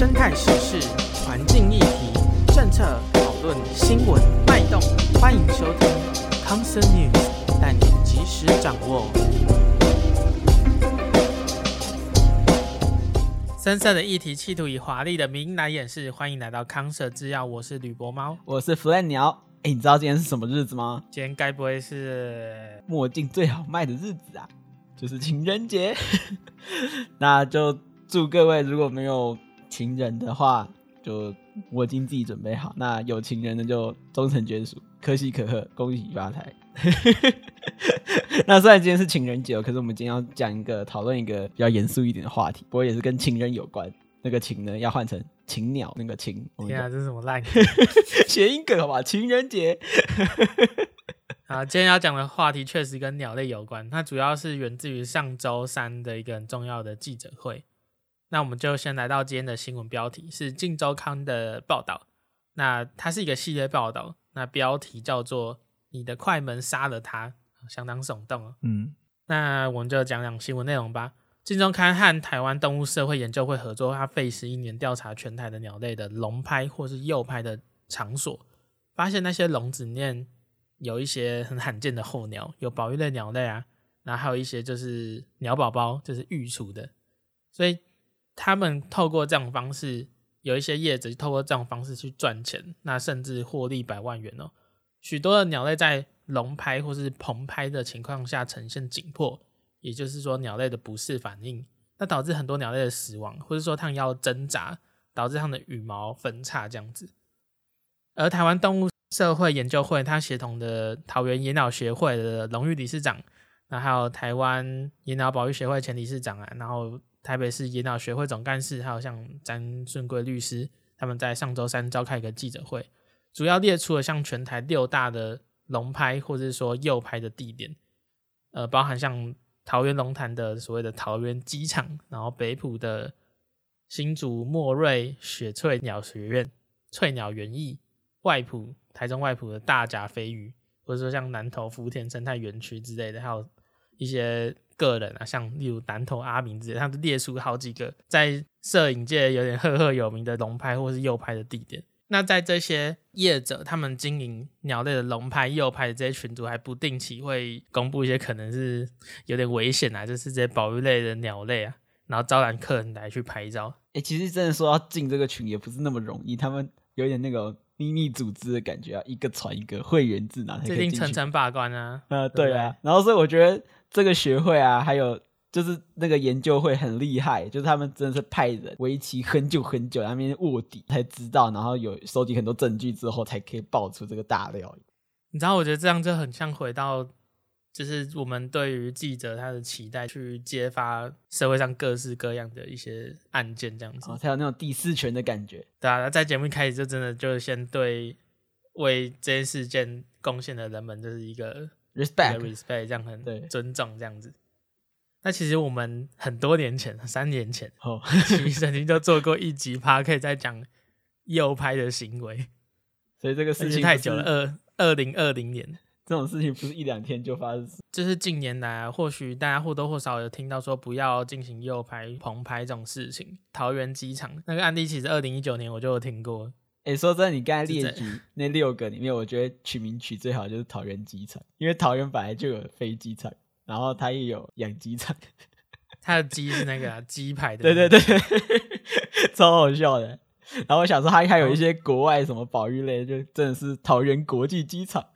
生态时事、环境议题、政策讨论、新闻脉动，欢迎收听康 Sir News，带你及时掌握。深色的议题，企图以华丽的名来掩饰。欢迎来到康 Sir 制药，我是吕伯猫，我是 Flan 鸟。哎，你知道今天是什么日子吗？今天该不会是墨镜最好卖的日子啊？就是情人节。那就祝各位，如果没有情人的话，就我已经自己准备好；那有情人的就终成眷属，可喜可贺，恭喜发财。那虽然今天是情人节，可是我们今天要讲一个讨论一个比较严肃一点的话题，不过也是跟情人有关。那个情呢，要换成情鸟那个情。天啊，这是什么烂 谐音梗好吧？情人节。好，今天要讲的话题确实跟鸟类有关，它主要是源自于上周三的一个很重要的记者会。那我们就先来到今天的新闻标题，是《镜周刊》的报道。那它是一个系列报道，那标题叫做。你的快门杀了他，相当耸动哦。嗯，那我们就讲讲新闻内容吧。镜周刊和台湾动物社会研究会合作，它费时一年调查全台的鸟类的笼拍或是幼拍的场所，发现那些笼子里面有一些很罕见的候鸟，有保育类鸟类啊，然后还有一些就是鸟宝宝，就是育雏的。所以他们透过这种方式，有一些业者透过这种方式去赚钱，那甚至获利百万元哦。许多的鸟类在笼拍或是棚拍的情况下呈现紧迫，也就是说鸟类的不适反应，那导致很多鸟类的死亡，或者说它们要挣扎，导致它们的羽毛分叉这样子。而台湾动物社会研究会，它协同的桃园野鸟协会的荣誉理事长，那还有台湾野鸟保育协会前理事长啊，然后台北市野鸟学会总干事，还有像詹顺贵律师，他们在上周三召开一个记者会。主要列出了像全台六大的龙拍或者是说诱拍的地点，呃，包含像桃园龙潭的所谓的桃园机场，然后北埔的新竹莫瑞雪翠鸟学院、翠鸟园艺、外埔台中外埔的大甲飞鱼，或者说像南投福田生态园区之类的，还有一些个人啊，像例如南投阿明之类，他们列出好几个在摄影界有点赫赫有名的龙拍或是右拍的地点。那在这些业者，他们经营鸟类的龙拍、右拍的这些群组，还不定期会公布一些可能是有点危险啊，就是这些保育类的鸟类啊，然后招揽客人来去拍照。哎、欸，其实真的说要进这个群也不是那么容易，他们有点那个秘密组织的感觉啊，一个传一个会员制，哪才可以进去？层层把关啊。呃，对啊。然后所以我觉得这个学会啊，还有。就是那个研究会很厉害，就是他们真的是派人为期很久很久，那边卧底才知道，然后有收集很多证据之后，才可以爆出这个大料。你知道，我觉得这样就很像回到，就是我们对于记者他的期待，去揭发社会上各式各样的一些案件，这样子，哦，才有那种第四权的感觉。对啊，在节目一开始就真的就先对为这些事件贡献的人们，就是一个 respect，respect，这样很对尊重这样子。那其实我们很多年前，三年前，哦，其实曾经就做过一集 Podcast 在讲右拍的行为，所以这个事情太久了。二二零二零年，这种事情不是一两天就发生，就是近年来啊，或许大家或多或少有听到说不要进行右拍、棚拍这种事情。桃园机场那个案例，其实二零一九年我就有听过。哎、欸，说真的，你刚才列举那六个里面，我觉得取名取最好就是桃园机场，因为桃园本来就有飞机场。然后它也有养鸡场，它的鸡是那个鸡排的，对对对，超好笑的。然后我想说，他还有一些国外什么保育类，就真的是桃园国际机场。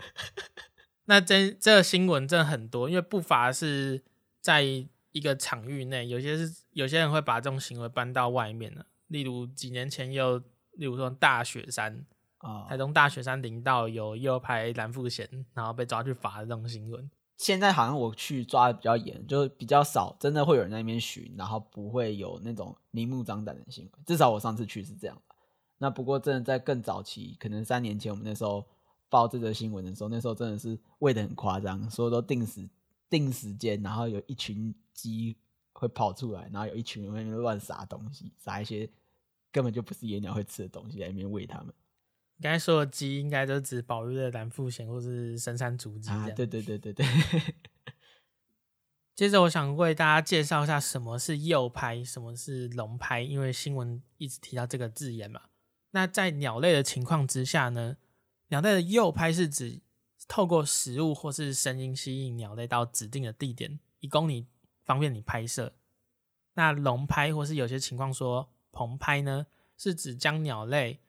那这这个新闻真的很多，因为不乏是在一个场域内，有些是有些人会把这种行为搬到外面了。例如几年前有，例如说大雪山啊，台中大雪山林道有右拍蓝富贤，然后被抓去罚的这种新闻。现在好像我去抓的比较严，就比较少，真的会有人在那边巡，然后不会有那种明目张胆的行为。至少我上次去是这样。那不过真的在更早期，可能三年前我们那时候报这则新闻的时候，那时候真的是喂的很夸张，所有都定时定时间，然后有一群鸡会跑出来，然后有一群人在那边乱撒东西，撒一些根本就不是野鸟会吃的东西在里面喂它们。刚才说的鸡应该都指保育的蓝腹鹇或是深山竹鸡。啊，对对对对对。接着，我想为大家介绍一下什么是诱拍，什么是笼拍，因为新闻一直提到这个字眼嘛。那在鸟类的情况之下呢，鸟类的诱拍是指透过食物或是声音吸引鸟类到指定的地点，以供你方便你拍摄。那笼拍或是有些情况说棚拍呢，是指将鸟类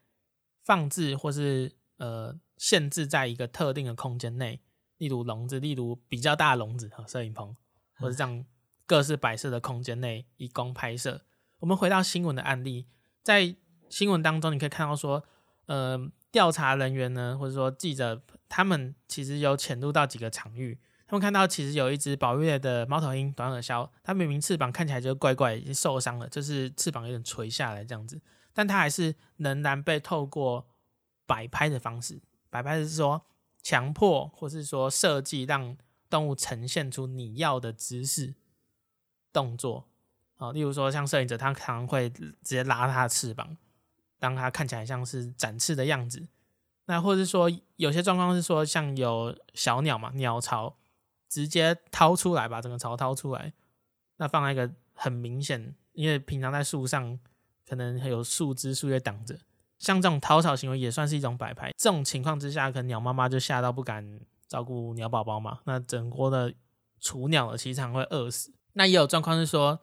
放置或是呃限制在一个特定的空间内，例如笼子，例如比较大的笼子和摄影棚。或者这样各式摆设的空间内以供拍摄。我们回到新闻的案例，在新闻当中你可以看到说，呃，调查人员呢，或者说记者，他们其实有潜入到几个场域，他们看到其实有一只保育的猫头鹰短耳鸮，它明明翅膀看起来就怪怪，已经受伤了，就是翅膀有点垂下来这样子，但它还是仍然被透过摆拍的方式，摆拍是说强迫或是说设计让。动物呈现出你要的姿势、动作，啊，例如说像摄影者，他可能会直接拉它的翅膀，让它看起来像是展翅的样子。那或者是说，有些状况是说，像有小鸟嘛，鸟巢直接掏出来，把整个巢掏出来，那放在一个很明显，因为平常在树上可能还有树枝、树叶挡着，像这种掏巢行为也算是一种摆拍。这种情况之下，可能鸟妈妈就吓到不敢。照顾鸟宝宝嘛，那整锅的雏鸟呢，其实常会饿死。那也有状况是说，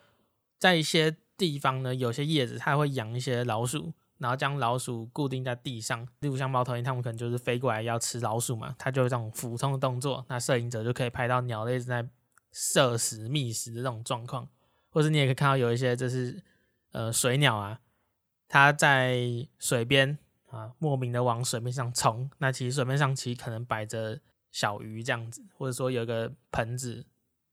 在一些地方呢，有些叶子它会养一些老鼠，然后将老鼠固定在地上。例如像猫头鹰，它们可能就是飞过来要吃老鼠嘛，它就有这种俯冲的动作。那摄影者就可以拍到鸟类在摄食觅食的这种状况，或者你也可以看到有一些就是呃水鸟啊，它在水边啊莫名的往水面上冲。那其实水面上其实可能摆着。小鱼这样子，或者说有一个盆子、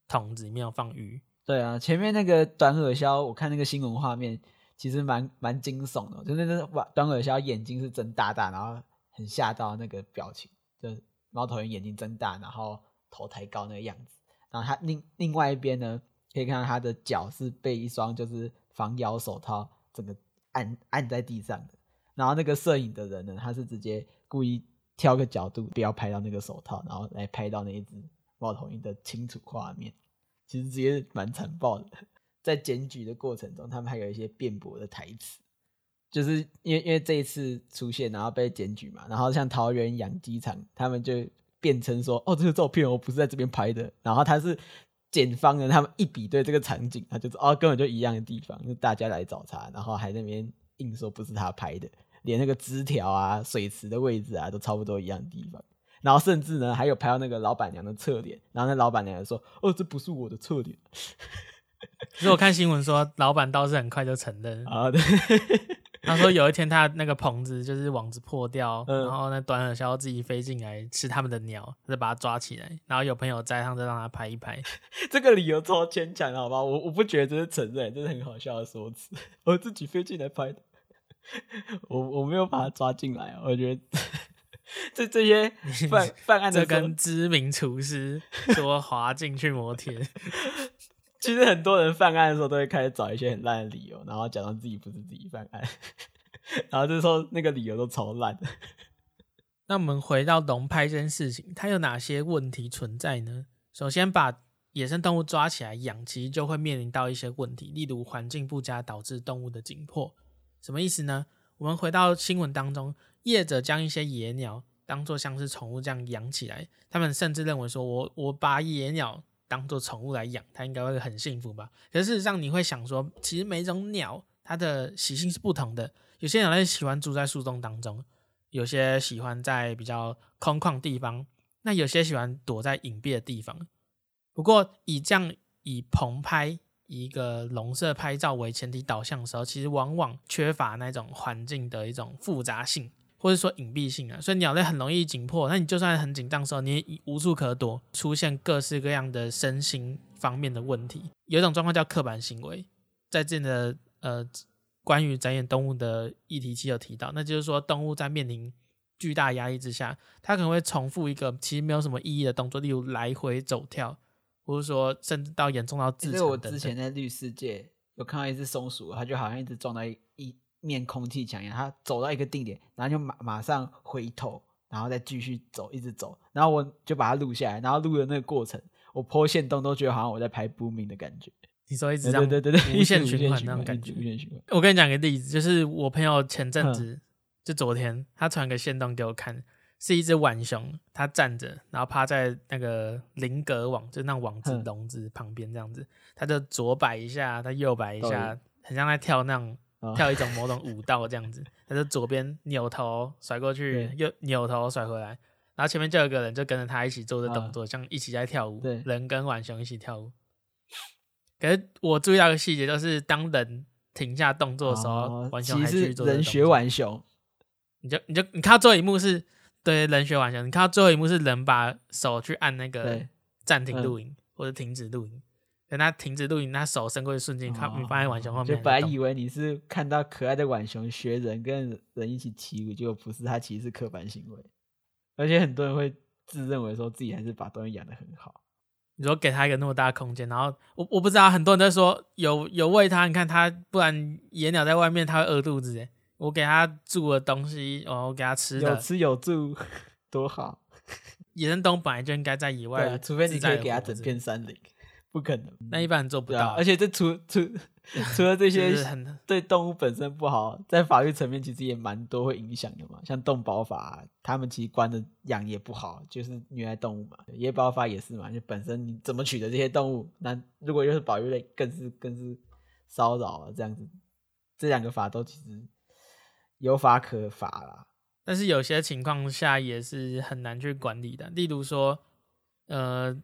桶子里面有放鱼。对啊，前面那个短耳鸮，我看那个新闻画面，其实蛮蛮惊悚的，就是那个短耳鸮眼睛是睁大大，然后很吓到那个表情，就猫头鹰眼睛睁大，然后头抬高那个样子。然后它另另外一边呢，可以看到它的脚是被一双就是防咬手套整个按按在地上的。然后那个摄影的人呢，他是直接故意。挑个角度，不要拍到那个手套，然后来拍到那一只猫头鹰的清楚画面。其实直接蛮残暴的。在检举的过程中，他们还有一些辩驳的台词，就是因为因为这一次出现，然后被检举嘛，然后像桃园养鸡场，他们就辩称说：“哦，这个照片我不是在这边拍的。”然后他是检方的，他们一比对这个场景，他就说：“哦，根本就一样的地方，就大家来找茬，然后还那边硬说不是他拍的。”连那个枝条啊、水池的位置啊，都差不多一样的地方。然后甚至呢，还有拍到那个老板娘的侧脸。然后那老板娘说：“哦，这不是我的侧脸。”其 实我看新闻说，老板倒是很快就承认 啊。对，他说有一天他那个棚子就是网子破掉，嗯、然后那短耳鸮自己飞进来吃他们的鸟，就把它抓起来。然后有朋友在上，就让他拍一拍。这个理由超牵强，好吧？我我不觉得这是承认，这是很好笑的说辞。我自己飞进来拍的。我我没有把它抓进来，我觉得这这些犯犯案的，这跟知名厨师说滑进去摩铁。其实很多人犯案的时候都会开始找一些很烂的理由，然后假装自己不是自己犯案，然后就说那个理由都超烂的。那我们回到龙拍这件事情，它有哪些问题存在呢？首先，把野生动物抓起来养，其实就会面临到一些问题，例如环境不佳导致动物的紧迫。什么意思呢？我们回到新闻当中，业者将一些野鸟当做像是宠物这样养起来，他们甚至认为说，我我把野鸟当做宠物来养，它应该会很幸福吧？可是事实上，你会想说，其实每种鸟它的习性是不同的，有些鸟类喜欢住在树洞当中，有些喜欢在比较空旷地方，那有些喜欢躲在隐蔽的地方。不过以这样以棚拍。一个笼舍拍照为前提导向的时候，其实往往缺乏那种环境的一种复杂性，或者说隐蔽性啊，所以鸟类很容易紧迫。那你就算很紧张的时候，你也无处可躲，出现各式各样的身心方面的问题。有一种状况叫刻板行为，在这的呃关于展演动物的议题期有提到，那就是说动物在面临巨大压力之下，它可能会重复一个其实没有什么意义的动作，例如来回走跳。或是说，甚至到严重到自残等等。我之前在绿世界有看到一只松鼠，它就好像一直撞到一一面空气墙一样，他走到一个定点，然后就马马上回头，然后再继续走，一直走。然后我就把它录下来，然后录的那个过程，我 po 限动都觉得好像我在拍 booming 的感觉。你说一直这样对对对对，无限循环那种感觉。无限循环。我跟你讲个例子，就是我朋友前阵子就昨天，他传个线动给我看，是一只浣熊，它站着，然后趴在那个菱格网，就那网子笼子旁边这样子，它就左摆一下，它右摆一下，很像在跳那种跳一种某种舞蹈这样子。他就左边扭头甩过去，右扭头甩回来，然后前面就有个人就跟着他一起做的动作，像一起在跳舞。人跟浣熊一起跳舞。可是我注意到一个细节，就是当人停下动作的时候，浣熊还继续做。人学浣熊，你就你就你看到最后一幕是，对，人学浣熊。你看到最后一幕是人把手去按那个暂停录影或者停止录影，等他停止录影，他手伸过去瞬间，看你发现浣熊后面。就本来以为你是看到可爱的浣熊学人跟人一起起舞，结果不是，他其实是刻板行为。而且很多人会自认为说自己还是把东西养得很好。你说给他一个那么大的空间，然后我我不知道，很多人在说有有喂他，你看他，不然野鸟在外面他会饿肚子诶。我给他住的东西，哦，我给他吃的，有吃有住，多好。野生动物本来就应该在野外，除非你可以给他整片山林。不可能，那一般人做不到。而且这除除 除了这些对动物本身不好，在法律层面其实也蛮多会影响的嘛。像动保法，他们其实关的养也不好，就是虐待动物嘛。野保法也是嘛，就本身你怎么取得这些动物，那如果又是保育类，更是更是骚扰啊，这样子。这两个法都其实有法可罚啦，但是有些情况下也是很难去管理的。例如说，呃。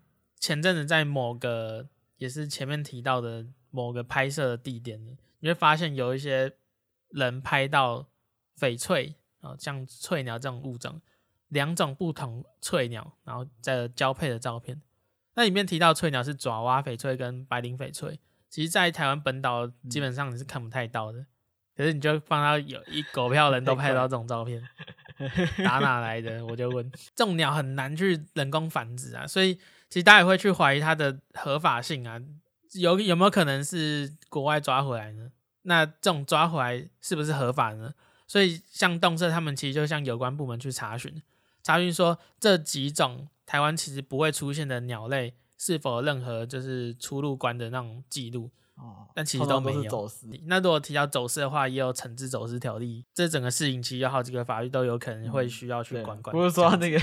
前阵子在某个也是前面提到的某个拍摄的地点，你会发现有一些人拍到翡翠啊，像翠鸟这种物种，两种不同翠鸟，然后在交配的照片。那里面提到翠鸟是爪哇翡翠跟白领翡翠，其实，在台湾本岛基本上你是看不太到的。嗯、可是你就放到有一狗票人都拍到这种照片，打哪来的？我就问，这种鸟很难去人工繁殖啊，所以。其实大家也会去怀疑它的合法性啊，有有没有可能是国外抓回来呢？那这种抓回来是不是合法呢？所以像动社他们其实就向有关部门去查询，查询说这几种台湾其实不会出现的鸟类是否有任何就是出入关的那种记录哦，但其实都没有。走私。那如果提到走私的话，也有惩治走私条例，这整个事情其实有好几个法律都有可能会需要去管管。不是说那个。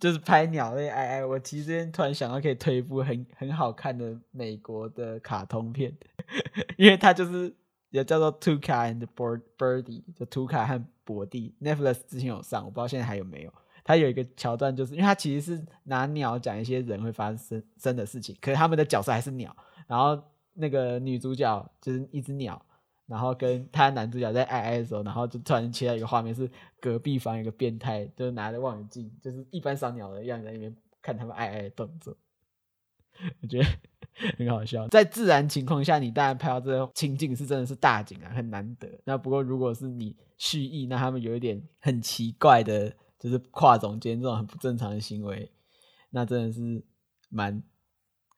就是拍鸟类，哎哎，我其实突然想到可以推一部很很好看的美国的卡通片，因为它就是也叫做 Tuca and Bird Birdy 就图卡和伯蒂。Netflix 之前有上，我不知道现在还有没有。它有一个桥段，就是因为它其实是拿鸟讲一些人会发生生的事情，可是他们的角色还是鸟。然后那个女主角就是一只鸟。然后跟他男主角在爱爱的时候，然后就突然切到一个画面，是隔壁房有个变态，就是拿着望远镜，就是一般赏鸟的样子在那边看他们爱爱的动作，我觉得很好笑。在自然情况下，你当然拍到这个情景是真的是大景啊，很难得。那不过如果是你蓄意，那他们有一点很奇怪的，就是跨总监这种很不正常的行为，那真的是蛮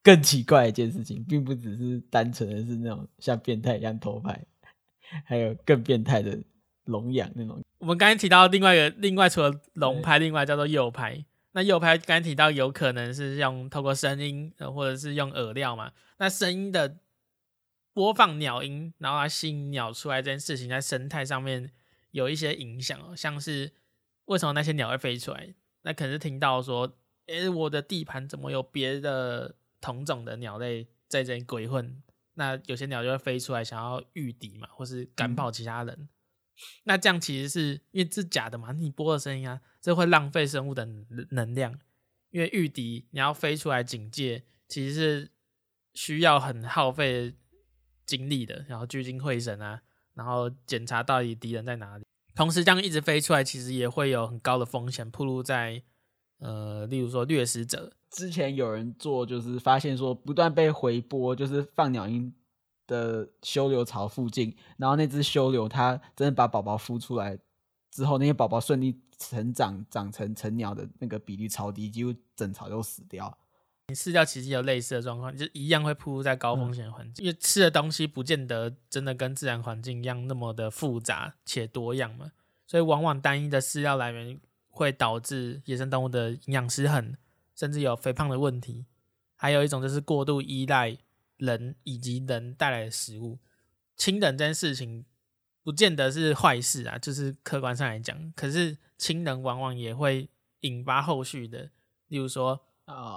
更奇怪一件事情，并不只是单纯的是那种像变态一样偷拍。还有更变态的笼养那种。我们刚才提到另外一个，另外除了龙拍，另外叫做诱拍。那诱拍刚才提到有可能是用透过声音，或者是用饵料嘛。那声音的播放鸟音，然后来吸引鸟出来这件事情，在生态上面有一些影响哦。像是为什么那些鸟会飞出来？那可能是听到说，诶、欸，我的地盘怎么有别的同种的鸟类在这里鬼混？那有些鸟就会飞出来，想要御敌嘛，或是赶跑其他人。嗯、那这样其实是因为这是假的嘛？你播的声音啊，这会浪费生物的能量。因为御敌你要飞出来警戒，其实是需要很耗费精力的，然后聚精会神啊，然后检查到底敌人在哪里。同时这样一直飞出来，其实也会有很高的风险，暴露在呃，例如说掠食者。之前有人做，就是发现说不断被回播，就是放鸟鹰的修留槽附近，然后那只修留它真的把宝宝孵出来之后，那些宝宝顺利成长，长成成鸟的那个比例超低，几乎整巢都死掉。你饲料其实有类似的状况，就一样会暴露在高风险环境，嗯、因为吃的东西不见得真的跟自然环境一样那么的复杂且多样嘛，所以往往单一的饲料来源会导致野生动物的营养失衡。甚至有肥胖的问题，还有一种就是过度依赖人以及人带来的食物。亲人这件事情不见得是坏事啊，就是客观上来讲，可是亲人往往也会引发后续的，例如说，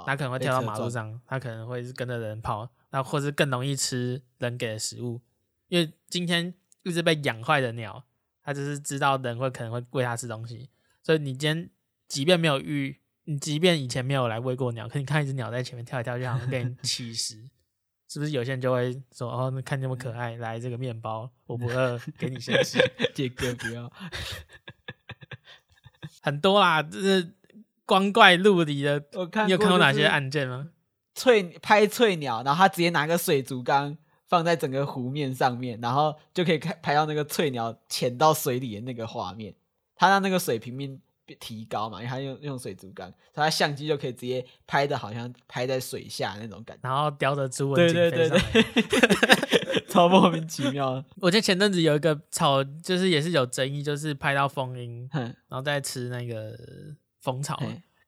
他可能会跳到马路上，他可能会是跟着人跑，那或是更容易吃人给的食物，因为今天一直被养坏的鸟，它就是知道人会可能会喂它吃东西，所以你今天即便没有遇，你即便以前没有来喂过鸟，可你看一只鸟在前面跳一跳，就好像被人乞食。是不是有些人就会说哦，那看这么可爱，来这个面包，我不饿，给你先吃。杰哥不要，很多啦，就是光怪陆离的。我看你有看过哪些案件吗？翠拍翠鸟，然后他直接拿个水族缸放在整个湖面上面，然后就可以看拍到那个翠鸟潜到水里的那个画面。他让那个水平面。提高嘛，因为它用用水族缸，它相机就可以直接拍的，好像拍在水下那种感觉，然后叼着朱文锦飞上来，对对对对超莫名其妙。我记得前阵子有一个草，就是也是有争议，就是拍到蜂鹰，然后再吃那个蜂巢，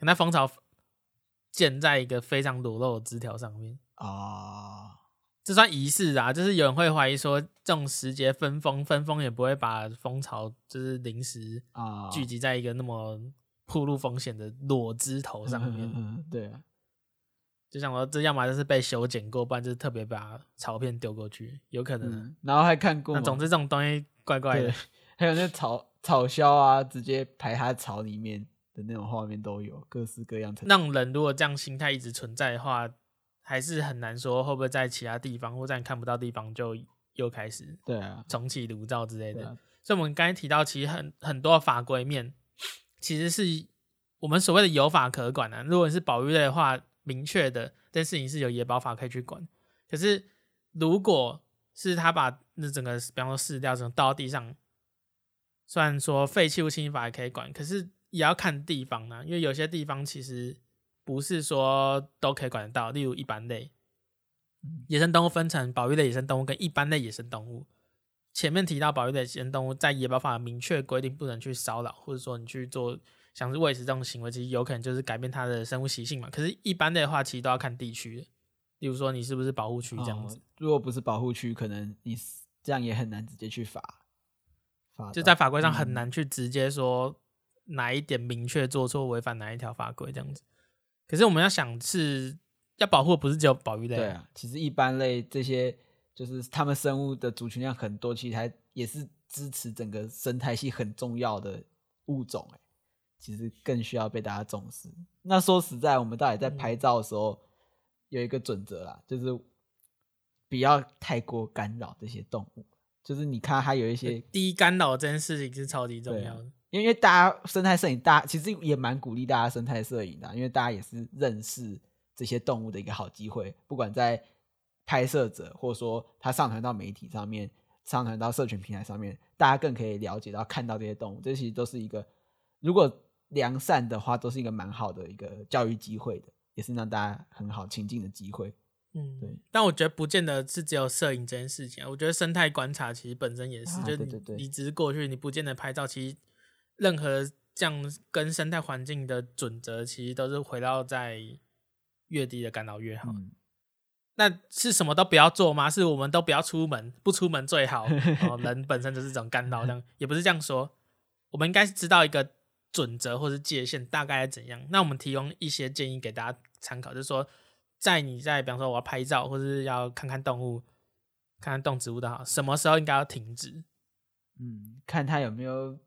那蜂巢建在一个非常裸露的枝条上面哦。这算仪式啊，就是有人会怀疑说，这种时节分蜂，分蜂也不会把蜂巢就是临时啊聚集在一个那么暴露风险的裸枝头上面。嗯，对啊，就像我这要么就是被修剪过，不然就是特别把巢片丢过去，有可能。嗯、然后还看过，那总之这种东西怪怪的。还有那草草鸮啊，直接排它巢里面的那种画面都有，各式各样。那种人如果这样心态一直存在的话。还是很难说会不会在其他地方或在你看不到地方就又开始对啊重启炉灶之类的。啊、所以，我们刚才提到，其实很很多法规面其实是我们所谓的有法可管啊。如果是保育类的话，明确的这件事情是有野保法可以去管。可是，如果是他把那整个，比方说饲料这种倒到地上，虽然说废弃物清理法也可以管，可是也要看地方呢、啊，因为有些地方其实。不是说都可以管得到，例如一般类野生动物分成保育类野生动物跟一般类野生动物。前面提到保育类野生动物在野保法明确规定不能去骚扰，或者说你去做像是喂食这种行为，其实有可能就是改变它的生物习性嘛。可是，一般类的话，其实都要看地区的，例如说你是不是保护区这样子。哦，如果不是保护区，可能你这样也很难直接去罚。就在法规上很难去直接说哪一点明确做错违反哪一条法规这样子。可是我们要想是要保护，不是只有保育类。对啊，其实一般类这些就是他们生物的族群量很多，其实还也是支持整个生态系很重要的物种。哎，其实更需要被大家重视。那说实在，我们到底在拍照的时候有一个准则啦，就是不要太过干扰这些动物。就是你看它有一些低干扰这件事情是超级重要的。因为大家生态摄影，大家其实也蛮鼓励大家生态摄影的，因为大家也是认识这些动物的一个好机会。不管在拍摄者，或者说他上传到媒体上面，上传到社群平台上面，大家更可以了解到、看到这些动物。这其实都是一个，如果良善的话，都是一个蛮好的一个教育机会的，也是让大家很好亲近的机会。嗯，对。但我觉得不见得是只有摄影这件事情，我觉得生态观察其实本身也是，啊、就你对对对，你只是过去，你不见得拍照，其实。任何这样跟生态环境的准则，其实都是回到在越低的干扰越好。嗯、那是什么都不要做吗？是我们都不要出门，不出门最好。哦，人本身就是一种干扰，这样也不是这样说。我们应该是知道一个准则或是界限大概怎样。那我们提供一些建议给大家参考，就是说，在你在比方说我要拍照或是要看看动物、看看动植物的好，什么时候应该要停止？嗯，看他有没有。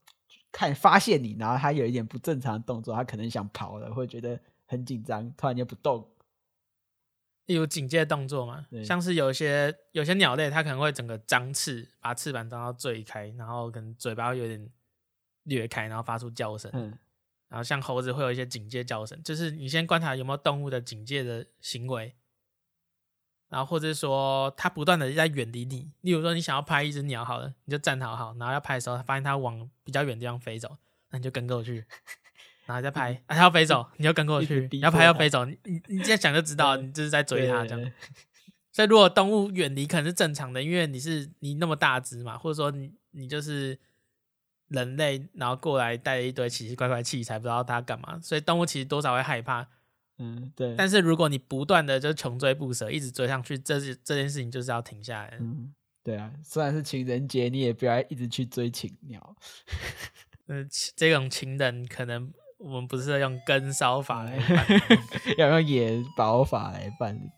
看发现你，然后他有一点不正常的动作，他可能想跑了，会觉得很紧张，突然间不动。有警戒动作嘛？像是有些有些鸟类，它可能会整个张翅，把翅膀张到最开，然后可能嘴巴有点裂开，然后发出叫声。嗯。然后像猴子会有一些警戒叫声，就是你先观察有没有动物的警戒的行为。然后或者说，它不断的在远离你。例如说，你想要拍一只鸟，好了，你就站好好，然后要拍的时候，发现它往比较远的地方飞走，那你就跟过去，然后再拍，啊，它要飞走，你就跟过去，你要拍要飞走，你你你这样想就知道，你就是在追它这样。所以，如果动物远离可能是正常的，因为你是你那么大只嘛，或者说你你就是人类，然后过来带了一堆奇奇怪怪器材，不知道它干嘛，所以动物其实多少会害怕。嗯，对。但是如果你不断的就穷追不舍，一直追上去，这这件事情就是要停下来。嗯，对啊，虽然是情人节，你也不要一直去追情鸟。嗯，这种情人可能我们不是要用根烧法来，要用野保法来办理。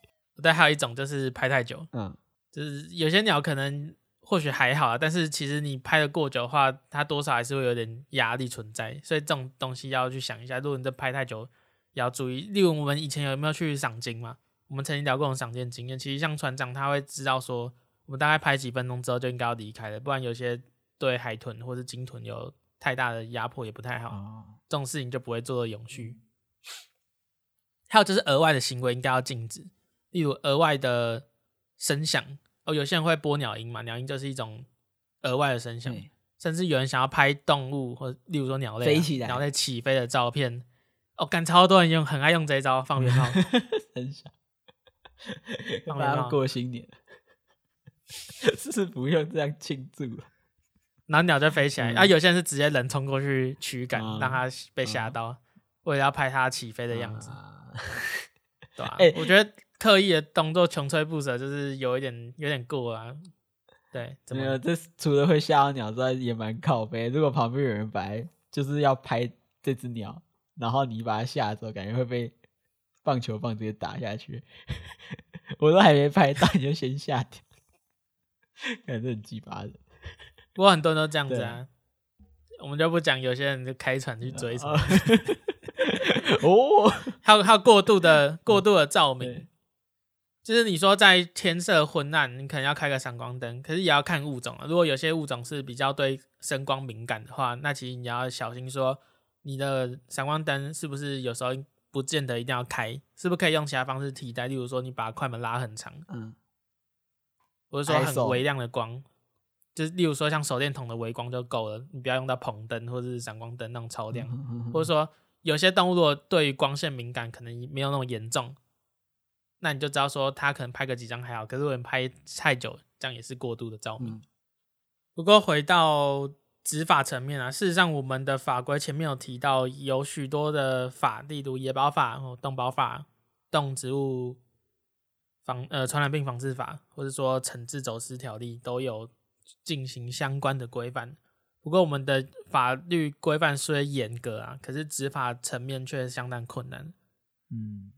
但，还有一种就是拍太久，嗯，就是有些鸟可能或许还好啊，但是其实你拍的过久的话，它多少还是会有点压力存在，所以这种东西要去想一下。如果你这拍太久，要注意。例如我们以前有没有去赏金嘛？我们曾经聊过赏鲸经验。其实像船长他会知道说，我们大概拍几分钟之后就应该要离开了，不然有些对海豚或是鲸豚有太大的压迫也不太好。哦，这种事情就不会做到永续。还有就是额外的行为应该要禁止。例如额外的声响哦，有些人会播鸟音嘛，鸟音就是一种额外的声响，嗯、甚至有人想要拍动物或例如说鸟类、啊、飞起来、鸟类起飞的照片，哦，干超多人用，很爱用这一招放鞭炮，声响，放鞭炮 过新年，是不是不用这样庆祝？然后鸟就飞起来，嗯、啊，有些人是直接人冲过去驱赶，嗯、让它被吓到，嗯、为了要拍它起飞的样子，嗯、对吧、啊？欸、我觉得。刻意的动作穷追不舍，就是有一点有点过啊。对，怎么？没有，这除了会吓到鸟之外，也蛮靠背。如果旁边有人来，就是要拍这只鸟，然后你把它吓走，感觉会被棒球棒直接打下去。我都还没拍到，你就先吓掉，感觉很鸡巴的。不过很多人都这样子啊。我们就不讲，有些人就开船去追什么。哦，还有还有过度的过度的照明。就是你说在天色昏暗，你可能要开个闪光灯，可是也要看物种啊。如果有些物种是比较对声光敏感的话，那其实你要小心说，你的闪光灯是不是有时候不见得一定要开，是不是可以用其他方式替代？例如说你把快门拉很长，嗯，或者说很微亮的光，就是例如说像手电筒的微光就够了，你不要用到棚灯或者是闪光灯那种超亮，或者说有些动物如果对于光线敏感，可能没有那么严重。那你就知道说，它可能拍个几张还好，可是如果你拍太久，这样也是过度的照明。嗯、不过回到执法层面啊，事实上我们的法规前面有提到，有许多的法，例如野保法、动保法、动植物防呃传染病防治法，或者说惩治走私条例，都有进行相关的规范。不过我们的法律规范虽严格啊，可是执法层面却相当困难。嗯。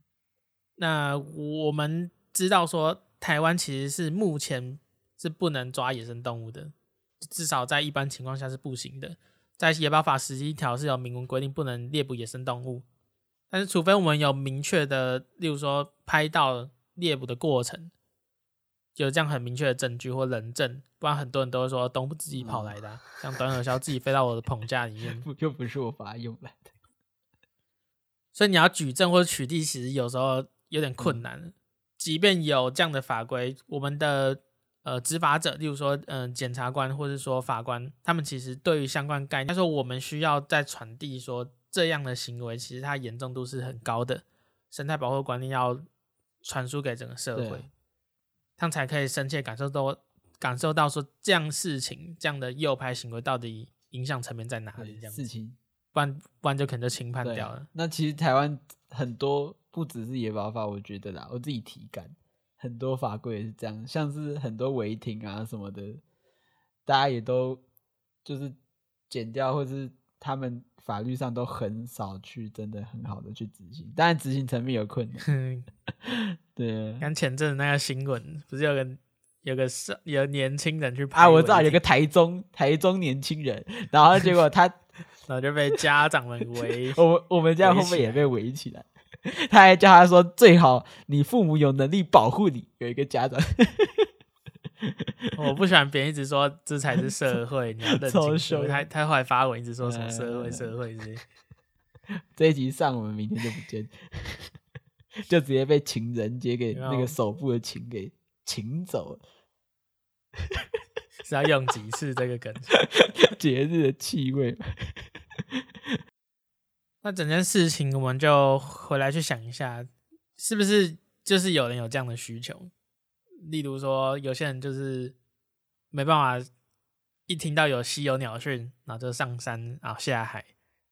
那我们知道说，台湾其实是目前是不能抓野生动物的，至少在一般情况下是不行的。在野保法十一条是有明文规定不能猎捕野生动物，但是除非我们有明确的，例如说拍到猎捕的过程，有这样很明确的证据或人证，不然很多人都会说东部自己跑来的、像短耳鸮自己飞到我的棚架里面，又不是我把它用来的。所以你要举证或者取缔，其实有时候。有点困难，嗯、即便有这样的法规，我们的呃执法者，例如说嗯、呃、检察官或者说法官，他们其实对于相关概念，他说我们需要再传递说这样的行为，其实它严重度是很高的，生态保护管理要传输给整个社会，对他才可以深切感受到感受到说这样事情这样的右派行为到底影响层面在哪里，这样事情，不然不然就可能就轻判掉了。那其实台湾很多。不只是野保法，我觉得啦，我自己体感很多法规也是这样，像是很多违停啊什么的，大家也都就是剪掉，或是他们法律上都很少去真的很好的去执行，当然执行层面有困难。对，刚前阵那个新闻，不是有个有个是有年轻人去拍啊，我知道有个台中台中年轻人，然后结果他 然后就被家长们围，我我们家后面也被围起来。他还叫他说：“最好你父母有能力保护你。”有一个家长，我不喜欢别人一直说这才是社会，你要认清。他他后来发文一直说什么社会社会。这一集上我们明天就不见，就直接被情人节给那个手部的情给请走了。是要用几次这个梗？节日的气味。那整件事情，我们就回来去想一下，是不是就是有人有这样的需求？例如说，有些人就是没办法，一听到有稀有鸟讯，然后就上山，然后下海，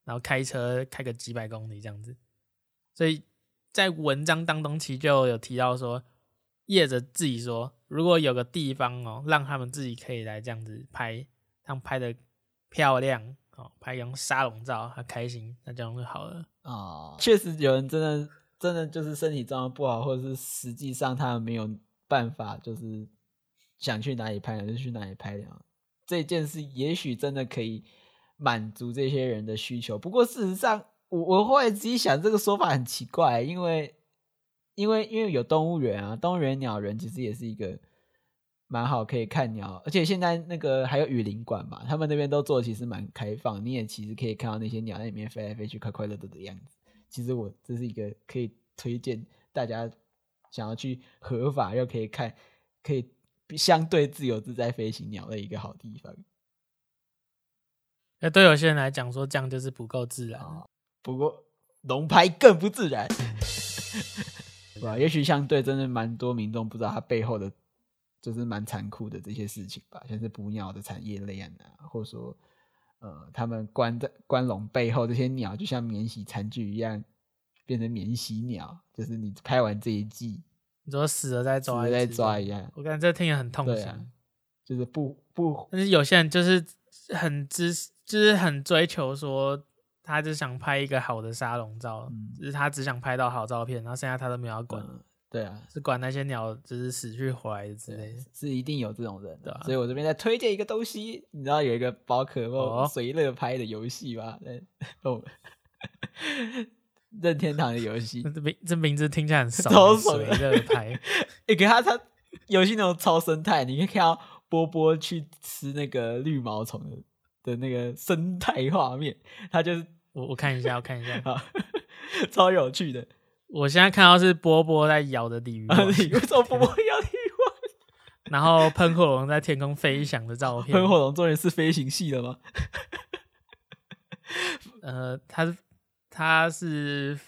然后开车开个几百公里这样子。所以在文章当中其实就有提到说，业者自己说，如果有个地方哦，让他们自己可以来这样子拍，他们拍的漂亮哦，拍一张沙龙照，他开心，那这样就好了啊、哦。确实有人真的真的就是身体状况不好，或者是实际上他们没有办法，就是想去哪里拍就去哪里拍这样。这件事也许真的可以满足这些人的需求。不过事实上，我我后来自己想，这个说法很奇怪，因为。因为因为有动物园啊，动物园鸟人其实也是一个蛮好可以看鸟，而且现在那个还有雨林馆嘛，他们那边都做其实蛮开放，你也其实可以看到那些鸟在里面飞来飞去，快快乐乐的样子。其实我这是一个可以推荐大家想要去合法又可以看，可以相对自由自在飞行鸟的一个好地方。那对有些人来讲说这样就是不够自然，哦，不过龙拍更不自然。对吧？也许相对真的蛮多民众不知道它背后的，就是蛮残酷的这些事情吧，像是捕鸟的产业链啊，或者说，呃，他们关在关笼背后这些鸟，就像免洗餐具一样，变成免洗鸟，就是你拍完这一季，你说死了再抓，再抓一样。我感觉这听也很痛心，啊，就是不不，但是有些人就是很支，就是很追求说。他就想拍一个好的沙龙照，嗯，就是他只想拍到好照片，然后剩下他都没有要管，嗯。对啊，是管那些鸟就是死去活来的之类的，是一定有这种人的。所以我这边在推荐一个东西，你知道有一个宝可梦随乐拍的游戏吧？哦，任天堂的游戏，这名这名字听起来很熟，随乐拍。你给他他游戏那种超生态，你可以看到波波去吃那个绿毛虫的。的那个生态画面，他就是我我看一下，我看一下，好，超有趣的。我现在看到是波波在咬的鲤鱼，为什么波波 咬鲤鱼？然后喷火龙在天空飞翔的照片。喷火龙终于是飞行系的吗？呃，它它是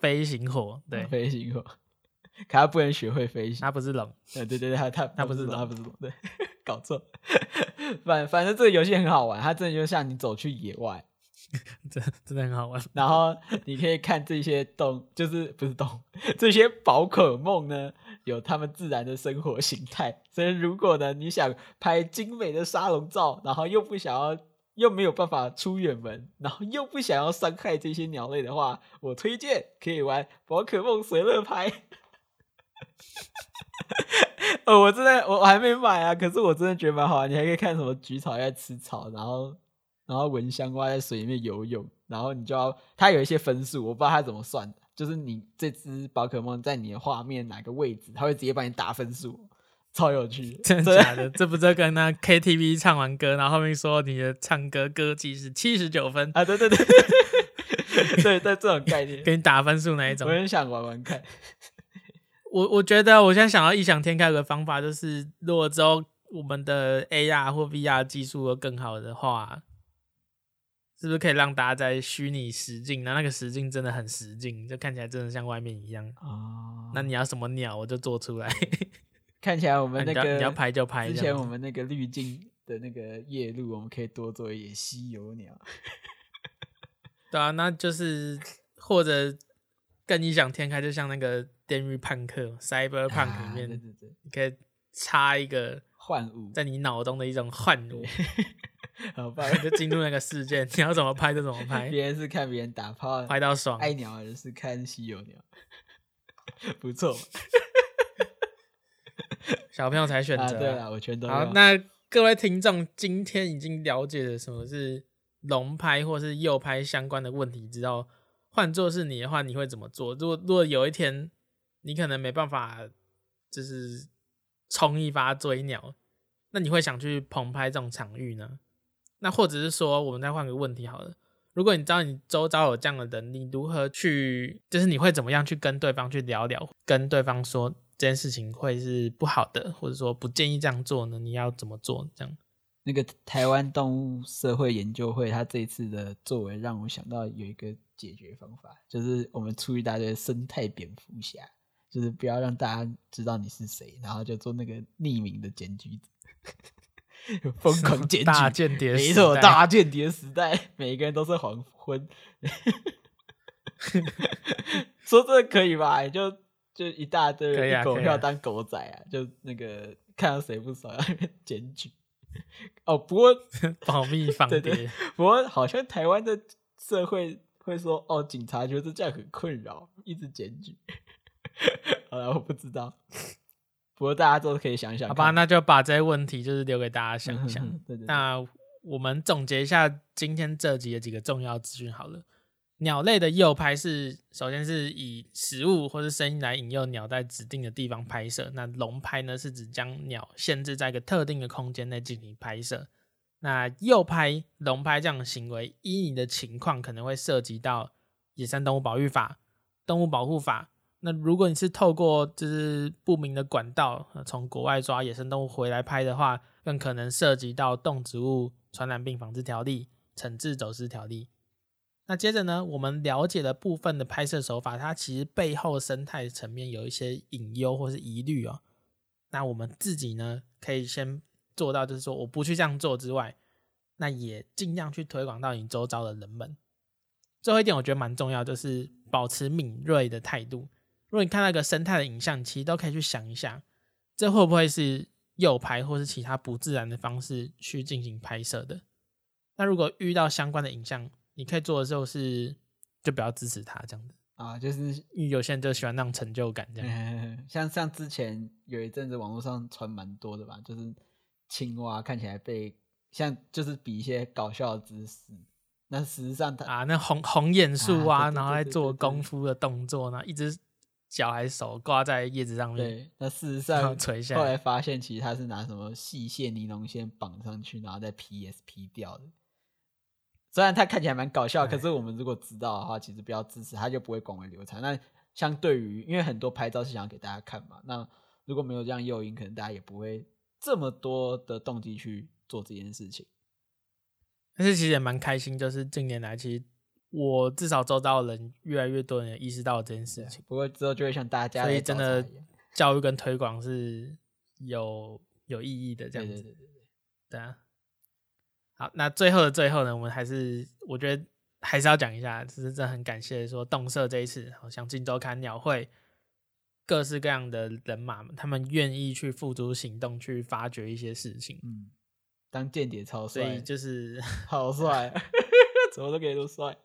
飞行火，对，飞行火。可它不能学会飞行，它不是龙。对对对，它它它不是龙，它不是龙，对，搞错。反反正这个游戏很好玩，它真的就像你走去野外，真真的很好玩。然后你可以看这些动，就是不是动，这些宝可梦呢，有他们自然的生活形态。所以如果呢你想拍精美的沙龙照，然后又不想要，又没有办法出远门，然后又不想要伤害这些鸟类的话，我推荐可以玩宝可梦随乐拍。哦，我真的我我还没买啊，可是我真的觉得蛮好玩。你还可以看什么菊草在吃草，然后然后蚊香蛙在水里面游泳，然后你就要它有一些分数，我不知道它怎么算的，就是你这只宝可梦在你的画面哪个位置，它会直接帮你打分数，超有趣。真的假的？这不就跟那 KTV 唱完歌，然后后面说你的唱歌歌技是七十九分啊？对对对对 对，对，这种概念给你打分数那一种，我很想玩玩看。我我觉得我现在想要异想天开的方法，就是如果之后我们的 AR 或 VR 技术会更好的话，是不是可以让大家在虚拟实境？那那个实境真的很实境，就看起来真的像外面一样啊。那你要什么鸟，我就做出来。看起来我们那个你要拍就拍。之前我们那个滤镜的那个夜路，我们可以多做一点稀有鸟。对啊，那就是或者更异想天开，就像那个。电驭叛客 Cyberpunk 里面，啊、对对对，你可以插一个幻物在你脑中的一种幻物，好 吧，就进入那个世界，你要怎么拍就怎么拍。别人是看别人打炮，拍到爽；爱鸟人是看稀有鸟，不错。小朋友才选择、啊啊，对啊，我全都好。那各位听众今天已经了解了什么是龙拍或是右拍相关的问题，知道换做是你的话，你会怎么做？如果如果有一天。你可能没办法，就是冲一发追鸟，那你会想去棚拍这种场域呢？那或者是说，我们再换个问题好了，如果你知道你周遭有这样的人，你如何去，就是你会怎么样去跟对方去聊聊，跟对方说这件事情会是不好的，或者说不建议这样做呢？你要怎么做？这样？那个台湾动物社会研究会，他这一次的作为让我想到有一个解决方法，就是我们出一大堆生态蝙蝠侠。就是不要让大家知道你是谁，然后就做那个匿名的检举者，疯狂检举，大间谍，没错，大间谍时代，每个人都是黄昏，说 说这个可以吧？就就一大堆人啊狗票当狗仔啊，啊就那个看到谁不爽要检举。哦，不过 保密防谍。对对，不过好像台湾的社会会说，哦，警察觉得这样很困扰，一直检举。好了，我不知道。不过大家都可以想想。好吧，那就把这些问题就是留给大家想一想。对对对，那我们总结一下今天这集的几个重要资讯好了。鸟类的诱拍是首先是以食物或是声音来引诱鸟在指定的地方拍摄。那笼拍呢，是指将鸟限制在一个特定的空间内进行拍摄。那诱拍、笼拍这样的行为，依你的情况可能会涉及到野生动物保育法、动物保护法。那如果你是透过就是不明的管道，从国外抓野生动物回来拍的话，更可能涉及到动植物传染病防治条例、惩治走私条例。那接着呢，我们了解了部分的拍摄手法，它其实背后生态层面有一些隐忧或是疑虑哦。那我们自己呢，可以先做到，就是说我不去这样做之外，那也尽量去推广到你周遭的人们。最后一点，我觉得蛮重要，就是保持敏锐的态度。如果你看到一个生态的影像，其实都可以去想一下，这会不会是诱拍或是其他不自然的方式去进行拍摄的？那如果遇到相关的影像，你可以做的时候是就不要支持他这样子啊，就是因为有些人就喜欢那种成就感这样。嗯、像像之前有一阵子网络上传蛮多的吧，就是青蛙看起来被像就是比一些搞笑的姿势，那实际上他啊，那红红眼树啊，啊然后在做功夫的动作，呢一只。脚还是手挂在叶子上面，对，那事实上垂下来，后来发现其实他是拿什么细线尼龙线绑上去，然后再 PSP 掉的。虽然他看起来蛮搞笑，可是我们如果知道的话，其实不要支持，他就不会广为流传。那相对于，因为很多拍照是想要给大家看嘛，那如果没有这样诱因，可能大家也不会这么多的动机去做这件事情。但是其实也蛮开心，就是近年来其实。我至少周遭的人越来越多人意识到这件事情，不过之后就会像大家，所以真的教育跟推广是有有意义的，这样子。对对对对，对啊。好，那最后的最后呢，我们还是我觉得还是要讲一下，就是真的很感谢说动社这一次，好像镜周刊鸟会各式各样的人马们，他们愿意去付诸行动，去发掘一些事情。嗯，当间谍超帅，所以就是 好帅，怎么都可以都帅。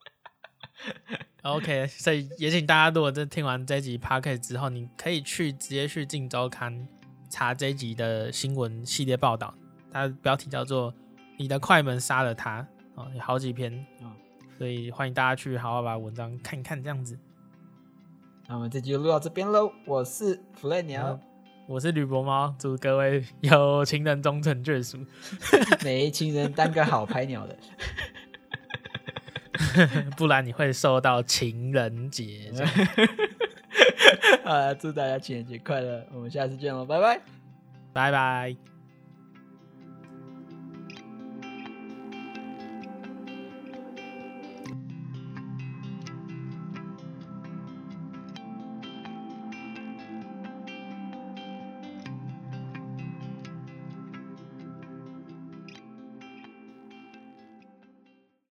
OK，所以也请大家，如果在听完这一集 Podcast 之后，你可以去直接去《镜周刊》查这一集的新闻系列报道，它的标题叫做“你的快门杀了他”哦，有好几篇啊，所以欢迎大家去好好把文章看一看，这样子。那我们这集就录到这边喽，我是弗雷鸟，我是吕伯猫，祝各位有情人终成眷属，没情人当个好拍鸟的。不然你会受到情人节。好，祝大家情人节快乐！我们下次见喽，拜拜，拜拜。